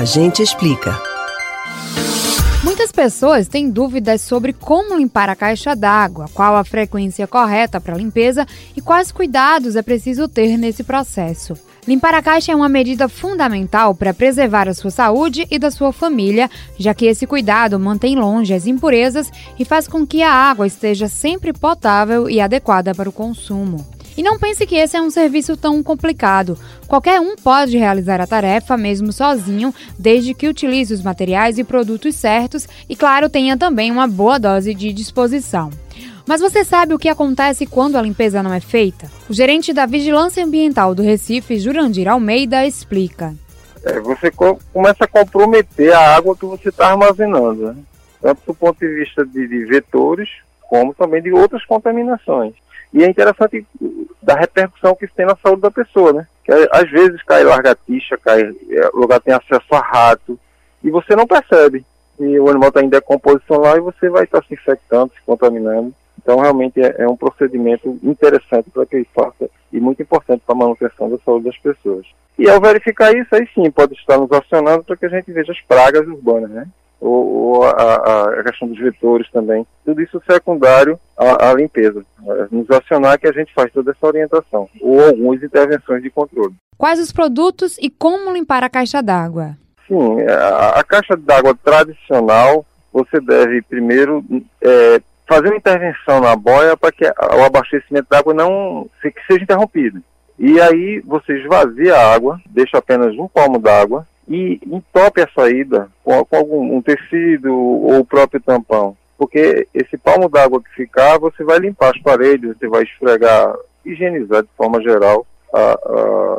A gente explica. Muitas pessoas têm dúvidas sobre como limpar a caixa d'água, qual a frequência correta para limpeza e quais cuidados é preciso ter nesse processo. Limpar a caixa é uma medida fundamental para preservar a sua saúde e da sua família, já que esse cuidado mantém longe as impurezas e faz com que a água esteja sempre potável e adequada para o consumo. E não pense que esse é um serviço tão complicado. Qualquer um pode realizar a tarefa mesmo sozinho, desde que utilize os materiais e produtos certos e, claro, tenha também uma boa dose de disposição. Mas você sabe o que acontece quando a limpeza não é feita? O gerente da Vigilância Ambiental do Recife, Jurandir Almeida, explica. É, você começa a comprometer a água que você está armazenando, né? tanto do ponto de vista de, de vetores, como também de outras contaminações. E é interessante da repercussão que isso tem na saúde da pessoa, né? Que às vezes cai largatixa, cai, é, o lugar tem acesso a rato, e você não percebe. E o animal está em decomposição lá e você vai estar tá se infectando, se contaminando. Então, realmente é, é um procedimento interessante para que ele faça e muito importante para a manutenção da saúde das pessoas. E ao verificar isso, aí sim, pode estar nos acionando para que a gente veja as pragas urbanas, né? Ou, ou a, a, questão dos vetores também. Tudo isso secundário à, à, limpeza. É nos acionar que a gente faz toda essa orientação, ou algumas intervenções de controle. Quais os produtos e como limpar a caixa d'água? Sim, a, a caixa d'água tradicional, você deve primeiro é, fazer uma intervenção na boia para que o abastecimento d'água não que seja interrompido. E aí você esvazia a água, deixa apenas um palmo d'água e entope a saída com, com algum um tecido ou o próprio tampão. Porque esse palmo d'água que ficar, você vai limpar as paredes, você vai esfregar, higienizar de forma geral a,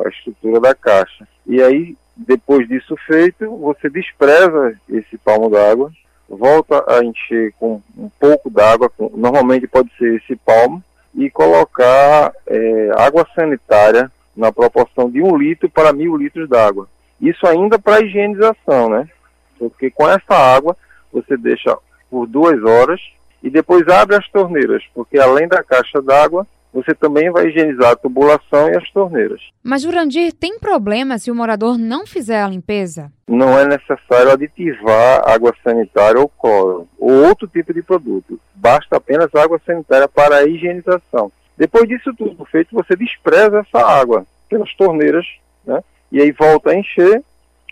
a estrutura da caixa. E aí, depois disso feito, você despreza esse palmo d'água, volta a encher com um pouco d'água, normalmente pode ser esse palmo, e colocar é, água sanitária na proporção de um litro para mil litros d'água. Isso ainda para higienização, né? Porque com essa água você deixa por duas horas e depois abre as torneiras, porque além da caixa d'água, você também vai higienizar a tubulação e as torneiras. Mas, Jurandir, tem problema se o morador não fizer a limpeza? Não é necessário aditivar água sanitária ou cloro, ou outro tipo de produto. Basta apenas água sanitária para a higienização. Depois disso tudo feito, você despreza essa água pelas torneiras, né? E aí volta a encher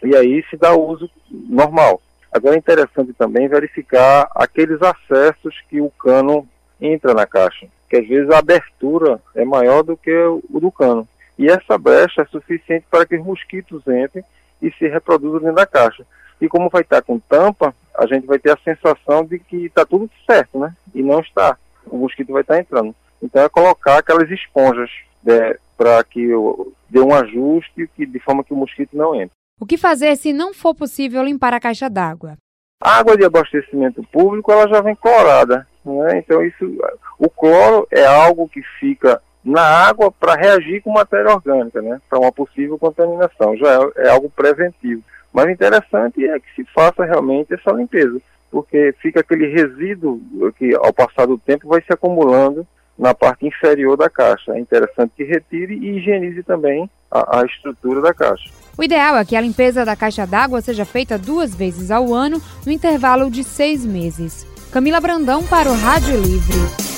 e aí se dá uso normal. Agora é interessante também verificar aqueles acessos que o cano entra na caixa, que às vezes a abertura é maior do que o do cano. E essa brecha é suficiente para que os mosquitos entrem e se reproduzam dentro da caixa. E como vai estar com tampa, a gente vai ter a sensação de que está tudo certo, né? E não está. O mosquito vai estar entrando. Então é colocar aquelas esponjas né, para que dê um ajuste que, de forma que o mosquito não entre. O que fazer se não for possível limpar a caixa d'água? A água de abastecimento público ela já vem clorada, né? então isso, o cloro é algo que fica na água para reagir com matéria orgânica, né? para uma possível contaminação, já é, é algo preventivo. Mas o interessante é que se faça realmente essa limpeza, porque fica aquele resíduo que ao passar do tempo vai se acumulando na parte inferior da caixa. É interessante que retire e higienize também a, a estrutura da caixa. O ideal é que a limpeza da caixa d'água seja feita duas vezes ao ano, no intervalo de seis meses. Camila Brandão para o Rádio Livre.